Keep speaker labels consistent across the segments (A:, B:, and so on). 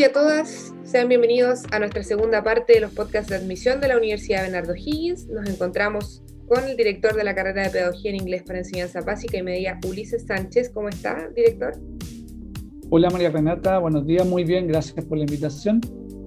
A: y a todas, sean bienvenidos a nuestra segunda parte de los podcasts de admisión de la Universidad Bernardo Higgins. Nos encontramos con el director de la carrera de Pedagogía en Inglés para Enseñanza Básica y Media, Ulises Sánchez. ¿Cómo está, director?
B: Hola María Renata, buenos días, muy bien, gracias por la invitación.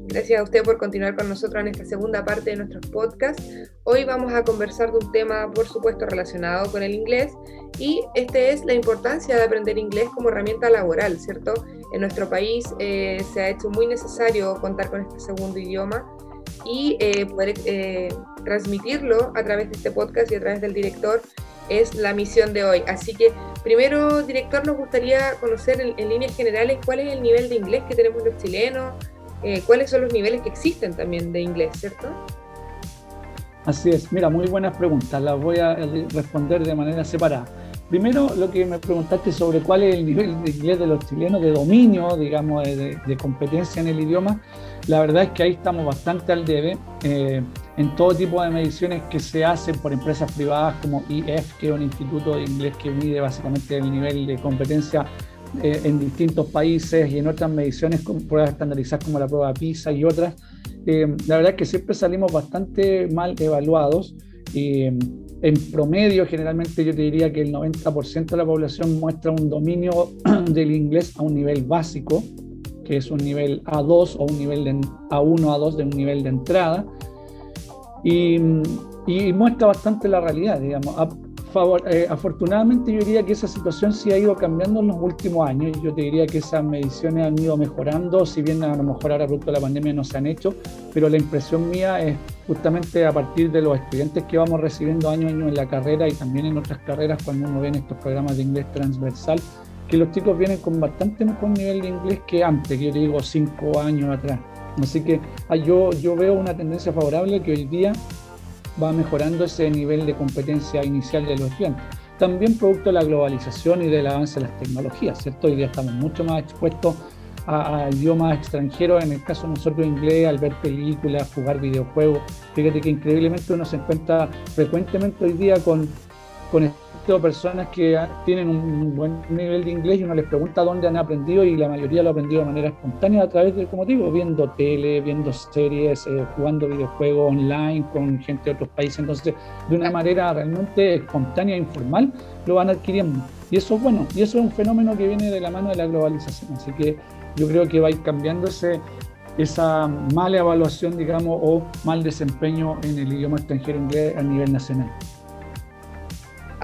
A: Gracias a usted por continuar con nosotros en esta segunda parte de nuestros podcasts. Hoy vamos a conversar de un tema, por supuesto, relacionado con el inglés y este es la importancia de aprender inglés como herramienta laboral, ¿cierto? En nuestro país eh, se ha hecho muy necesario contar con este segundo idioma y eh, poder eh, transmitirlo a través de este podcast y a través del director es la misión de hoy. Así que primero, director, nos gustaría conocer en, en líneas generales cuál es el nivel de inglés que tenemos los chilenos, eh, cuáles son los niveles que existen también de inglés, ¿cierto?
B: Así es, mira, muy buenas preguntas, las voy a responder de manera separada. Primero, lo que me preguntaste sobre cuál es el nivel de inglés de los chilenos, de dominio, digamos, de, competencia en el idioma, la verdad es que ahí estamos bastante al debe. Eh, en todo tipo de mediciones que se hacen por empresas privadas como IF, que es un instituto de inglés que mide básicamente el nivel de competencia eh, en distintos países y en otras mediciones, con pruebas estandarizadas como la prueba PISA y otras, eh, la verdad es que siempre salimos bastante mal evaluados. y en promedio, generalmente yo te diría que el 90% de la población muestra un dominio del inglés a un nivel básico, que es un nivel A2 o un nivel de A1, A2 de un nivel de entrada. Y, y muestra bastante la realidad, digamos. Eh, afortunadamente yo diría que esa situación sí ha ido cambiando en los últimos años. Yo te diría que esas mediciones han ido mejorando, si bien a lo mejor ahora producto de la pandemia no se han hecho, pero la impresión mía es justamente a partir de los estudiantes que vamos recibiendo año a año en la carrera y también en otras carreras cuando uno ve en estos programas de inglés transversal, que los chicos vienen con bastante mejor nivel de inglés que antes, que yo digo cinco años atrás. Así que ah, yo, yo veo una tendencia favorable que hoy día va mejorando ese nivel de competencia inicial de los estudiantes. También producto de la globalización y del avance de las tecnologías, ¿cierto? Hoy día estamos mucho más expuestos a, idiomas extranjeros, en el caso de nosotros inglés, al ver películas, jugar videojuegos. Fíjate que increíblemente uno se encuentra frecuentemente hoy día con, con personas que tienen un buen nivel de inglés y uno les pregunta dónde han aprendido y la mayoría lo ha aprendido de manera espontánea a través de, como digo, viendo tele, viendo series, eh, jugando videojuegos online con gente de otros países. Entonces, de una manera realmente espontánea e informal, lo van adquiriendo. Y eso es bueno, y eso es un fenómeno que viene de la mano de la globalización. Así que yo creo que va a ir cambiando ese, esa mala evaluación, digamos, o mal desempeño en el idioma extranjero inglés a nivel nacional.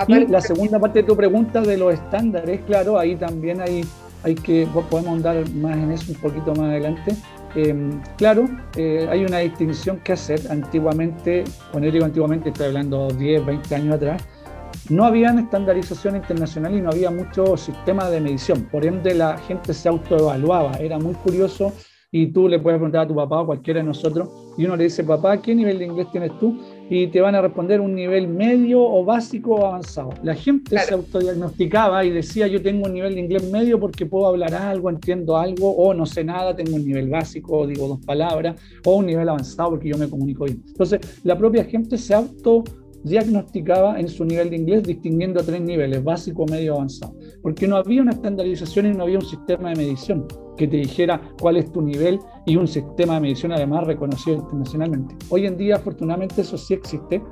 B: Y la segunda parte de tu pregunta de los estándares, claro, ahí también hay, hay que, podemos andar más en eso un poquito más adelante. Em, claro, eh, hay una distinción que hacer. Antiguamente, cuando digo antiguamente, estoy hablando 10, 20 años atrás, no había estandarización internacional y no había mucho sistema de medición. Por ende, la gente se autoevaluaba. Era muy curioso y tú le puedes preguntar a tu papá o cualquiera de nosotros y uno le dice, papá, ¿qué nivel de inglés tienes tú? Y te van a responder un nivel medio o básico o avanzado. La gente se autodiagnosticaba y decía yo tengo un nivel de inglés medio porque puedo hablar algo, entiendo algo, o no sé nada, tengo un nivel básico, digo dos palabras, o un nivel avanzado porque yo me comunico bien. Entonces, la propia gente se autodiagnosticaba en su nivel de inglés distinguiendo tres niveles, básico, medio, avanzado, porque no había una estandarización y no había un sistema de medición que te dijera cuál es tu nivel y un sistema de medición además reconocido internacionalmente. Hoy en día, afortunadamente, eso sí existe.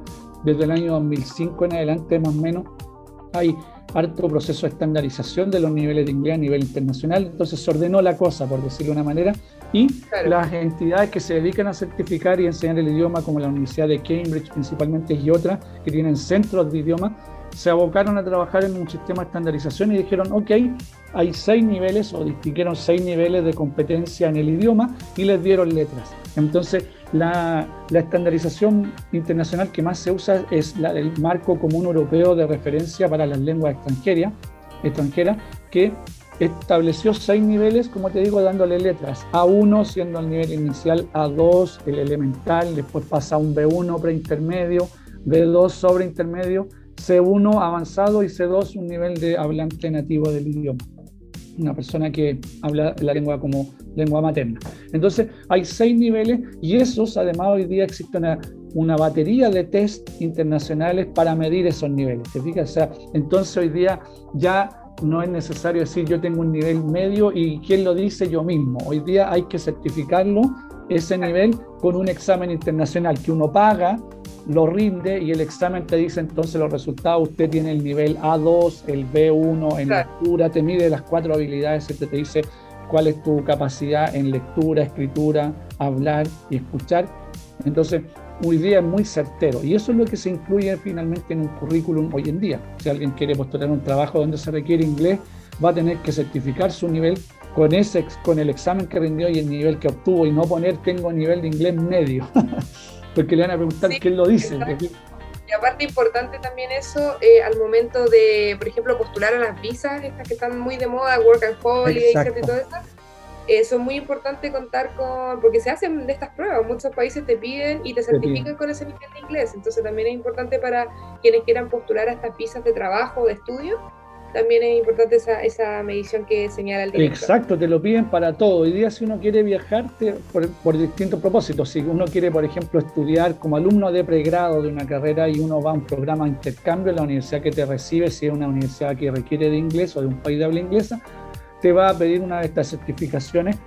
B: Desde el año 2005 en adelante, más o menos, hay harto proceso de estandarización de los niveles de inglés a nivel internacional. Entonces se ordenó la cosa, por decirlo de una manera, y las entidades que se dedican a certificar y enseñar el idioma, como la Universidad de Cambridge principalmente y otras, que tienen centros de idioma, se abocaron a trabajar en un sistema de estandarización y dijeron, ok, hay seis niveles o distinguieron seis niveles de competencia en el idioma y les dieron letras. Entonces, la, estandarización internacional que más se usa es la del marco común europeo de referencia para las lenguas extranjeras, extranjeras que estableció seis niveles, como te digo, dándole letras. A1 siendo el nivel inicial, A2 el elemental, después pasa a un B1 preintermedio, B2 sobre intermedio, C1 avanzado y C2 un nivel de hablante nativo del idioma. Una persona que habla la lengua como lengua materna. Entonces, hay seis niveles y esos, además, hoy día existe una, batería de test internacionales para medir esos niveles. ¿Te fijas? O sea, entonces, hoy día ya no es necesario decir yo tengo un nivel medio y quién lo dice yo mismo. Hoy día hay que certificarlo ese nivel con un examen internacional que uno paga, lo rinde y el examen te dice entonces los resultados. Usted tiene el nivel A2, el B1 en lectura, te mide las cuatro habilidades, te, te dice cuál es tu capacidad en lectura, escritura, hablar y escuchar. Entonces, hoy día es muy certero y eso es lo que se incluye finalmente en un currículum hoy en día. Si alguien quiere postular un trabajo donde se requiere inglés, va a tener que certificar su nivel con, ese, con el examen que rindió y el nivel que obtuvo y no poner tengo nivel de inglés medio, porque le van a preguntar quién lo dice.
A: Y aparte importante también eso eh, al momento de, por ejemplo, postular a las visas, estas que están muy de moda, Work and Holiday y todo eso eso es muy importante contar con, porque se hacen de estas pruebas, muchos países te piden y te certifican con ese nivel de inglés, entonces también es importante para quienes quieran postular a estas visas de trabajo o de estudio, también es importante esa, esa medición que señala el director.
B: Exacto, te lo piden para todo. Hoy día si uno quiere viajar por, por, distintos propósitos, si uno quiere, por ejemplo, estudiar como alumno de pregrado de una carrera y uno va a un programa de intercambio la universidad que te recibe, si es una universidad que requiere de inglés o de un país de habla inglesa, te va a pedir una de estas certificaciones.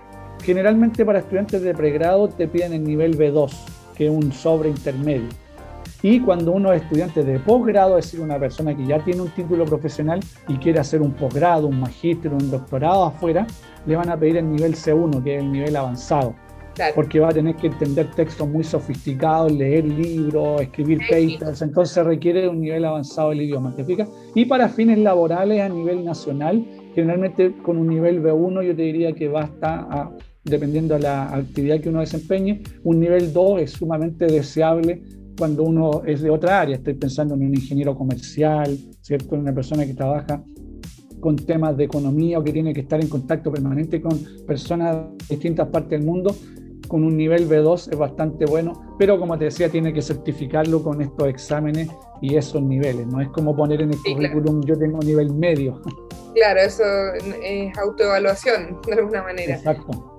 B: Generalmente para estudiantes de pregrado te piden el nivel B2, que es un sobre intermedio. Y cuando uno es estudiante de posgrado, es decir, una persona que ya tiene un título profesional y quiere hacer un posgrado, un magíster, un doctorado afuera, le van a pedir el nivel C1, que es el nivel avanzado. Porque va a tener que entender textos muy sofisticados, leer libros, escribir papers, entonces requiere un nivel avanzado del idioma, ¿te fijas? Y para fines laborales a nivel nacional, generalmente con un nivel B1 yo te diría que basta, a, dependiendo de la actividad que uno desempeñe, un nivel 2 es sumamente deseable cuando uno es de otra área. Estoy pensando en un ingeniero comercial, ¿cierto? En una persona que trabaja con temas de economía o que tiene que estar en contacto permanente con personas de distintas partes del mundo, con un nivel B2 es bastante bueno, pero como te decía, tiene que certificarlo con estos exámenes y esos niveles. No es como poner en el currículum yo tengo nivel medio.
A: Claro, eso es autoevaluación de alguna manera.
B: Exacto.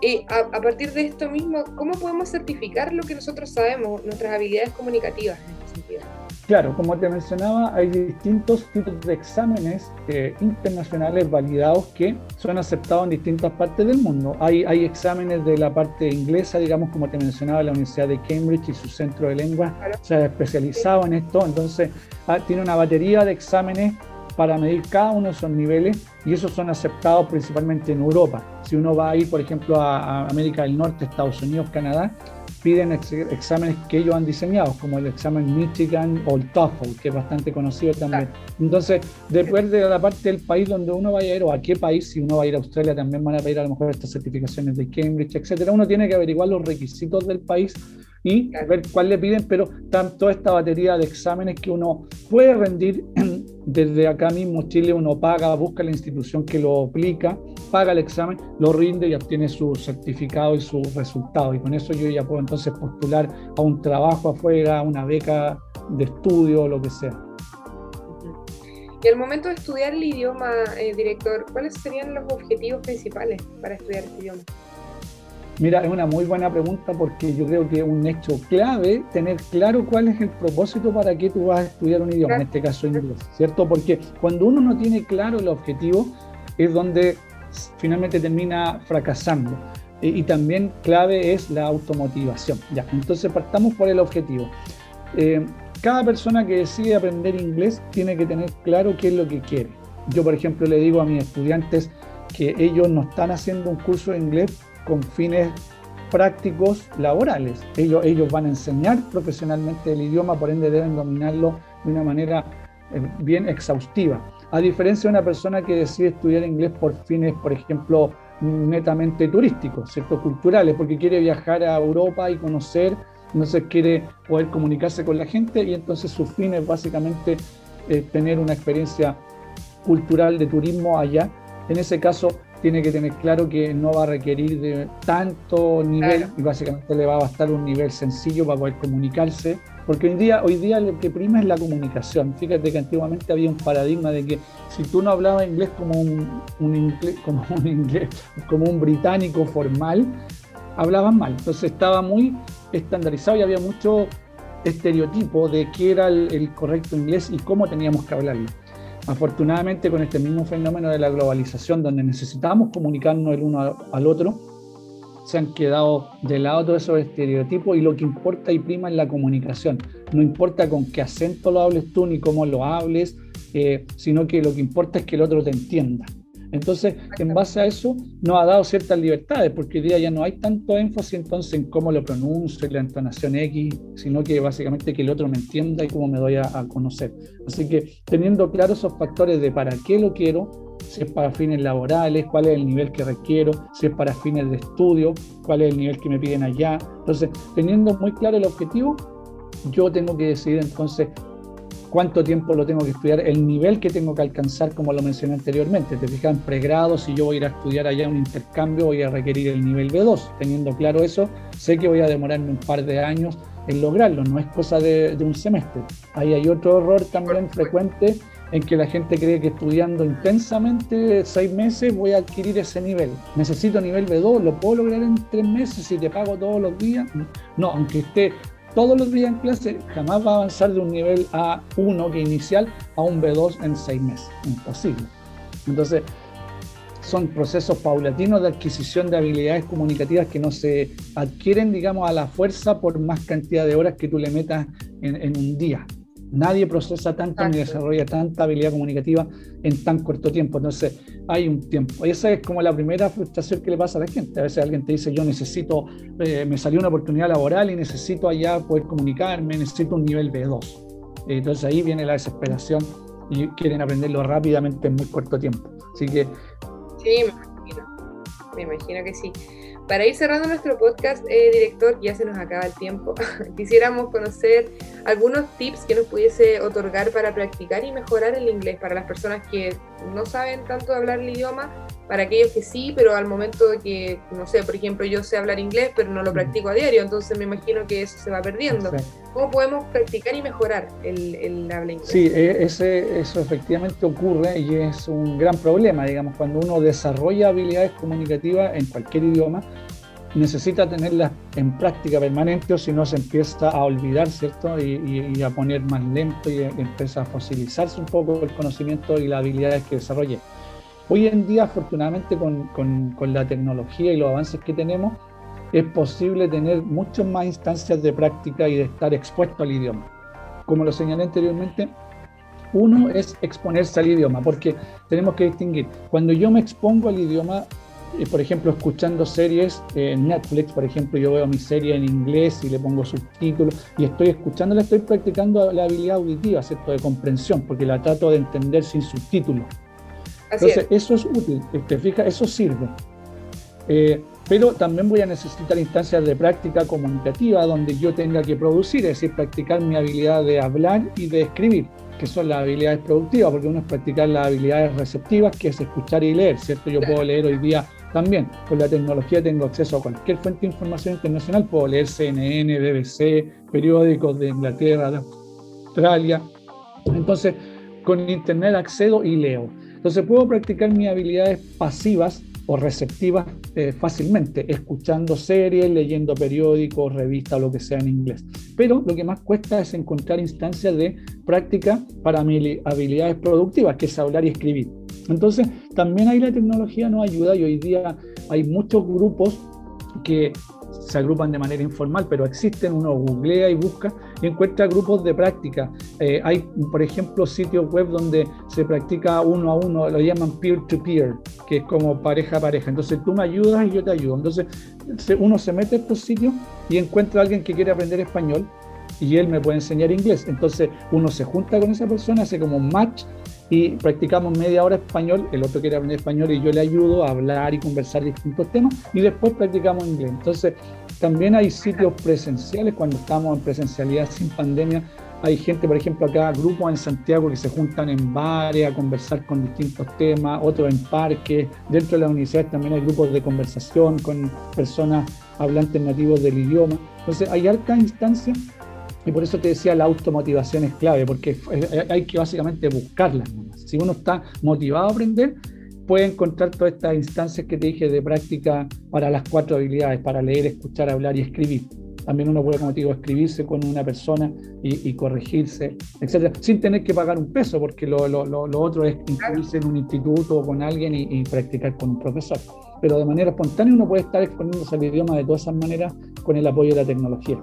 A: Y a, a, partir de esto mismo, ¿cómo podemos certificar lo que nosotros sabemos, nuestras habilidades comunicativas en este sentido?
B: Claro, como te mencionaba, hay distintos tipos de exámenes eh, internacionales validados que son aceptados en distintas partes del mundo. Hay, hay exámenes de la parte inglesa, digamos, como te mencionaba, la Universidad de Cambridge y su centro de lengua se ha especializado en esto, entonces ah, tiene una batería de exámenes para medir cada uno de esos niveles y esos son aceptados principalmente en Europa. Si uno va a ir, por ejemplo, a, a América del Norte, Estados Unidos, Canadá, piden exámenes que ellos han diseñado, como el examen Michigan o el TOEFL, que es bastante conocido también. Entonces, depende de la parte del país donde uno vaya a ir o a qué país, si uno va a ir a Australia, también van a pedir a lo mejor estas certificaciones de Cambridge, etcétera. Uno tiene que averiguar los requisitos del país y ver cuál le piden, pero tanto esta batería de exámenes que uno puede rendir desde acá mismo, Chile, uno paga, busca la institución que lo aplica, paga el examen, lo rinde y obtiene su certificado y su resultado. Y con eso yo ya puedo entonces postular a un trabajo afuera, a una beca de estudio, lo que sea.
A: Y al momento de estudiar el idioma, eh, director, ¿cuáles serían los objetivos principales para estudiar este idioma?
B: Mira, es una muy buena pregunta porque yo creo que es un hecho clave tener claro cuál es el propósito para que tú vas a estudiar un idioma, en este caso inglés, ¿cierto? Porque cuando uno no tiene claro el objetivo es donde finalmente termina fracasando. Y, también clave es la automotivación. Ya, entonces partamos por el objetivo. Eh, cada persona que decide aprender inglés tiene que tener claro qué es lo que quiere. Yo, por ejemplo, le digo a mis estudiantes que ellos no están haciendo un curso de inglés con fines prácticos laborales. Ellos, ellos van a enseñar profesionalmente el idioma, por ende deben dominarlo de una manera eh, bien exhaustiva. A diferencia de una persona que decide estudiar inglés por fines, por ejemplo, netamente turísticos, ¿cierto? culturales, porque quiere viajar a Europa y conocer, entonces quiere poder comunicarse con la gente y entonces su fin es básicamente eh, tener una experiencia cultural de turismo allá. En ese caso, tiene que tener claro que no va a requerir de tanto nivel y básicamente le va a bastar un nivel sencillo para poder comunicarse, porque hoy día, hoy día lo que prima es la comunicación. Fíjate que antiguamente había un paradigma de que si tú no hablabas inglés como un, inglés, como un inglés, como un británico formal, hablaban mal. Entonces estaba muy estandarizado y había mucho estereotipo de qué era el correcto inglés y cómo teníamos que hablarlo. Afortunadamente con este mismo fenómeno de la globalización, donde necesitamos comunicarnos el uno al otro, se han quedado de lado todos esos estereotipos y lo que importa y prima es la comunicación. No importa con qué acento lo hables tú ni cómo lo hables, eh, sino que lo que importa es que el otro te entienda. Entonces, en base a eso, nos ha dado ciertas libertades, porque hoy día ya no hay tanto énfasis entonces en cómo lo pronuncio y la entonación X, sino que básicamente que el otro me entienda y cómo me doy a, a conocer. Así que teniendo claros esos factores de para qué lo quiero, si es para fines laborales, cuál es el nivel que requiero, si es para fines de estudio, cuál es el nivel que me piden allá. Entonces, teniendo muy claro el objetivo, yo tengo que decidir entonces cuánto tiempo lo tengo que estudiar, el nivel que tengo que alcanzar, como lo mencioné anteriormente. Te fijas en pregrado, si yo voy a ir a estudiar allá un intercambio, voy a requerir el nivel B2. Teniendo claro eso, sé que voy a demorarme un par de años en lograrlo, no es cosa de, un semestre. Ahí hay otro error también frecuente en que la gente cree que estudiando intensamente seis meses voy a adquirir ese nivel. Necesito nivel B2, lo puedo lograr en tres meses si te pago todos los días. No, aunque esté todos los días en clase, jamás va a avanzar de un nivel A1 que inicial a un B2 en seis meses. Imposible. Entonces, son procesos paulatinos de adquisición de habilidades comunicativas que no se adquieren, digamos, a la fuerza por más cantidad de horas que tú le metas en un día. Nadie procesa tanto ni desarrolla tanta habilidad comunicativa en tan corto tiempo. Entonces, hay un tiempo. Y esa es como la primera frustración que le pasa a la gente. A veces alguien te dice, yo necesito, eh, me salió una oportunidad laboral y necesito allá poder comunicarme, necesito un nivel B2. Entonces ahí viene la desesperación y quieren aprenderlo rápidamente en muy corto tiempo. Así que...
A: Sí, me imagino. Que sí. Para ir cerrando nuestro podcast, eh, director, ya se nos acaba el tiempo. Quisiéramos conocer algunos tips que nos pudiese otorgar para practicar y mejorar el inglés para las personas que no saben tanto hablar el idioma, para aquellos que sí, pero al momento de que, no sé, por ejemplo, yo sé hablar inglés, pero no lo practico a diario, entonces me imagino que eso se va perdiendo. ¿Cómo podemos practicar y mejorar el, el habla inglés?
B: Sí, e, ese, eso efectivamente ocurre y es un gran problema, digamos, cuando uno desarrolla habilidades comunicativas en cualquier idioma, necesita tenerlas en práctica permanente o si no se empieza a olvidar, ¿cierto? Y, a poner más lento y empieza a fosilizarse un poco el conocimiento y las habilidades que desarrolle. Hoy en día, afortunadamente, con, la tecnología y los avances que tenemos, es posible tener muchas más instancias de práctica y de estar expuesto al idioma. Como lo señalé anteriormente, uno es exponerse al idioma, porque tenemos que distinguir, cuando yo me expongo al idioma, eh, por ejemplo, escuchando series en Netflix, por ejemplo, yo veo mi serie en inglés y le pongo subtítulos y estoy escuchándola, estoy practicando la habilidad auditiva, ¿cierto? De comprensión, porque la trato de entender sin subtítulos. Entonces, eso es útil, te fijas, eso sirve. Eh, pero también voy a necesitar instancias de práctica comunicativa donde yo tenga que producir, es decir, practicar mi habilidad de hablar y de escribir, que son las habilidades productivas, porque uno es practicar las habilidades receptivas, que es escuchar y leer, ¿cierto? Yo puedo leer hoy día también, con la tecnología tengo acceso a cualquier fuente de información internacional, puedo leer CNN, BBC, periódicos de Inglaterra, de Australia. Entonces, con Internet accedo y leo. Entonces, puedo practicar mis habilidades pasivas o receptivas eh, fácilmente, escuchando series, leyendo periódicos, revistas, lo que sea en inglés. Pero lo que más cuesta es encontrar instancias de práctica para mis habilidades productivas, que es hablar y escribir. Entonces, también ahí la tecnología nos ayuda y hoy día hay muchos grupos que se agrupan de manera informal, pero existen, uno googlea y busca y encuentra grupos de práctica. Eh, hay, por ejemplo, sitios web donde se practica uno a uno, lo llaman peer-to-peer, que es como pareja a pareja. Entonces tú me ayudas y yo te ayudo. Entonces uno se mete a estos sitios y encuentra a alguien que quiere aprender español y él me puede enseñar inglés. Entonces uno se junta con esa persona, hace como un match y practicamos media hora español, el otro quiere aprender español y yo le ayudo a hablar y conversar distintos temas y después practicamos inglés. Entonces, también hay sitios presenciales cuando estamos en presencialidad sin pandemia. Hay gente, por ejemplo, acá, grupos en Santiago que se juntan en bares a conversar con distintos temas, otros en parques. Dentro de la universidad también hay grupos de conversación con personas hablantes nativos del idioma. Entonces, hay alta instancia y por eso te decía, la automotivación es clave, porque hay que básicamente buscarla. Si uno está motivado a aprender, puede encontrar todas estas instancias que te dije de práctica para las cuatro habilidades, para leer, escuchar, hablar y escribir. también uno puede, como te digo, escribirse con una persona y, corregirse, etcétera, sin tener que pagar un peso, porque lo, otro es inscribirse en un instituto o con alguien y, practicar con un profesor. Pero de manera espontánea uno puede estar exponiéndose al idioma de todas esas maneras con el apoyo de la tecnología.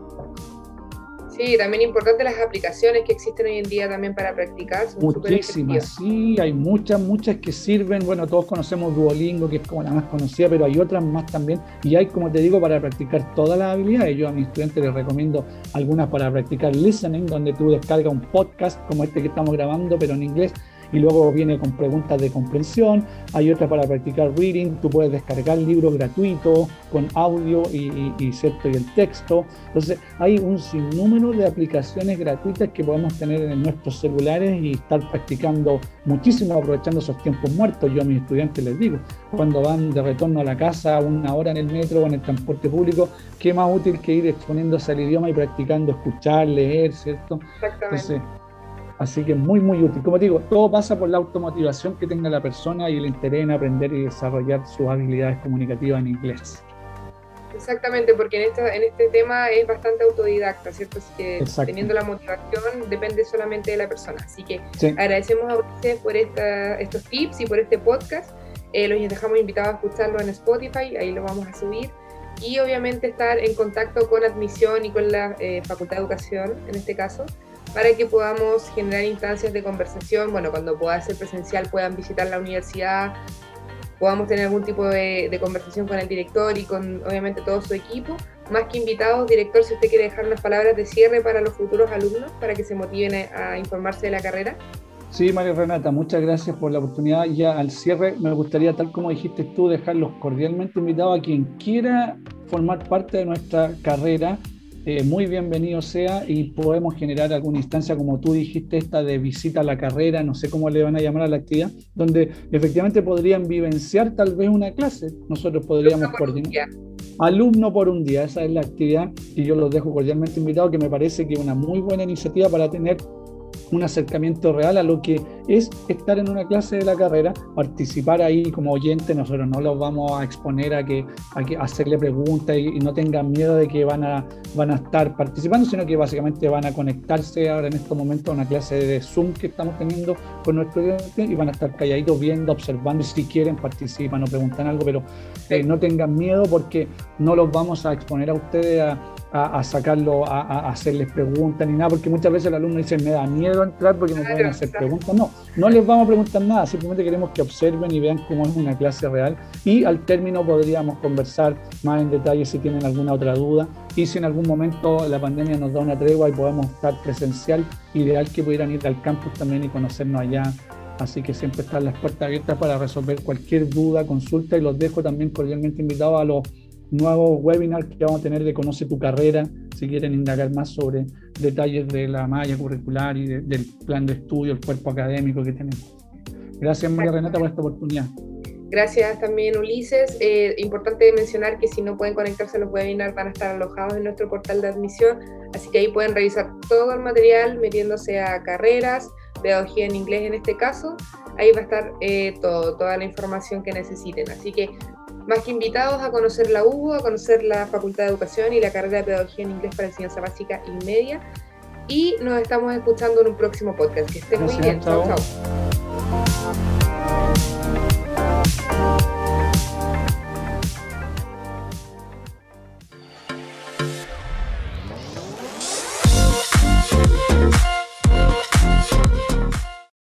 A: Sí, también importante las aplicaciones que existen hoy en día también para practicar.
B: Muchísimas, sí, hay muchas, muchas que sirven. Bueno, todos conocemos Duolingo, que es como la más conocida, pero hay otras más también. Y hay, como te digo, para practicar todas las habilidades. Yo a mis estudiantes les recomiendo algunas para practicar listening, donde tú descargas un podcast como este que estamos grabando, pero en inglés y luego viene con preguntas de comprensión. Hay otra para practicar reading, tú puedes descargar libros gratuitos con audio y, y, ¿cierto? y el texto. Entonces hay un sinnúmero de aplicaciones gratuitas que podemos tener en nuestros celulares y estar practicando muchísimo aprovechando esos tiempos muertos. Yo a mis estudiantes les digo, cuando van de retorno a la casa una hora en el metro o en el transporte público, qué más útil que ir exponiéndose al idioma y practicando escuchar, leer, ¿cierto?
A: Exactamente.
B: Así que muy, muy útil. Como digo, todo pasa por la automotivación que tenga la persona y el interés en aprender y desarrollar sus habilidades comunicativas en inglés.
A: Exactamente, porque en, esta, en este tema es bastante autodidacta, ¿cierto? Así que teniendo la motivación depende solamente de la persona. Así que agradecemos a ustedes por esta, estos tips y por este podcast. Eh, los dejamos invitados a escucharlo en Spotify, ahí lo vamos a subir. Y obviamente estar en contacto con admisión y con la eh, Facultad de Educación, en este caso, para que podamos generar instancias de conversación. Bueno, cuando pueda ser presencial puedan visitar la universidad, podamos tener algún tipo de, conversación con el director y con obviamente todo su equipo. Más que invitados, director, si usted quiere dejar unas palabras de cierre para los futuros alumnos, para que se motiven a, informarse de la carrera.
B: Sí, María Renata, muchas gracias por la oportunidad. Ya al cierre me gustaría, tal como dijiste tú, dejarlos cordialmente invitados a quien quiera formar parte de nuestra carrera eh, muy bienvenido sea y podemos generar alguna instancia, como tú dijiste, esta de visita a la carrera, no sé cómo le van a llamar a la actividad, donde efectivamente podrían vivenciar tal vez una clase. Nosotros podríamos coordinar. Alumno por un día, esa es la actividad y yo los dejo cordialmente invitados, que me parece que es una muy buena iniciativa para tener un acercamiento real a lo que es estar en una clase de la carrera, participar ahí como oyente, nosotros no los vamos a exponer a que, a que hacerle preguntas y, no tengan miedo de que van a, van a estar participando, sino que básicamente van a conectarse ahora en estos momentos a una clase de Zoom que estamos teniendo con nuestros estudiantes y van a estar calladitos viendo, observando, si quieren participan o preguntan algo, pero eh, no tengan miedo porque no los vamos a exponer a ustedes a a, sacarlo, a, hacerles preguntas ni nada, porque muchas veces el alumno dice, me da miedo entrar porque no pueden hacer preguntas. No, no les vamos a preguntar nada, simplemente queremos que observen y vean cómo es una clase real. Y al término podríamos conversar más en detalle si tienen alguna otra duda. Y si en algún momento la pandemia nos da una tregua y podemos estar presencial, ideal que pudieran ir al campus también y conocernos allá. Así que siempre están las puertas abiertas para resolver cualquier duda, consulta y los dejo también cordialmente invitados a los nuevos webinars que vamos a tener de Conoce tu carrera, si quieren indagar más sobre detalles de la malla curricular y del plan de estudio, el cuerpo académico que tenemos. Gracias María Renata por esta oportunidad.
A: Gracias también Ulises. Eh, importante mencionar que si no pueden conectarse a los webinars van a estar alojados en nuestro portal de admisión, así que ahí pueden revisar todo el material metiéndose a carreras, pedagogía en inglés en este caso, ahí va a estar eh, todo, toda la información que necesiten. Así que más que invitados a conocer la UBO, a conocer la Facultad de Educación y la carrera de Pedagogía en Inglés para Enseñanza Básica y Media. Y nos estamos escuchando en un próximo podcast. Que estén muy bien. chao. chao.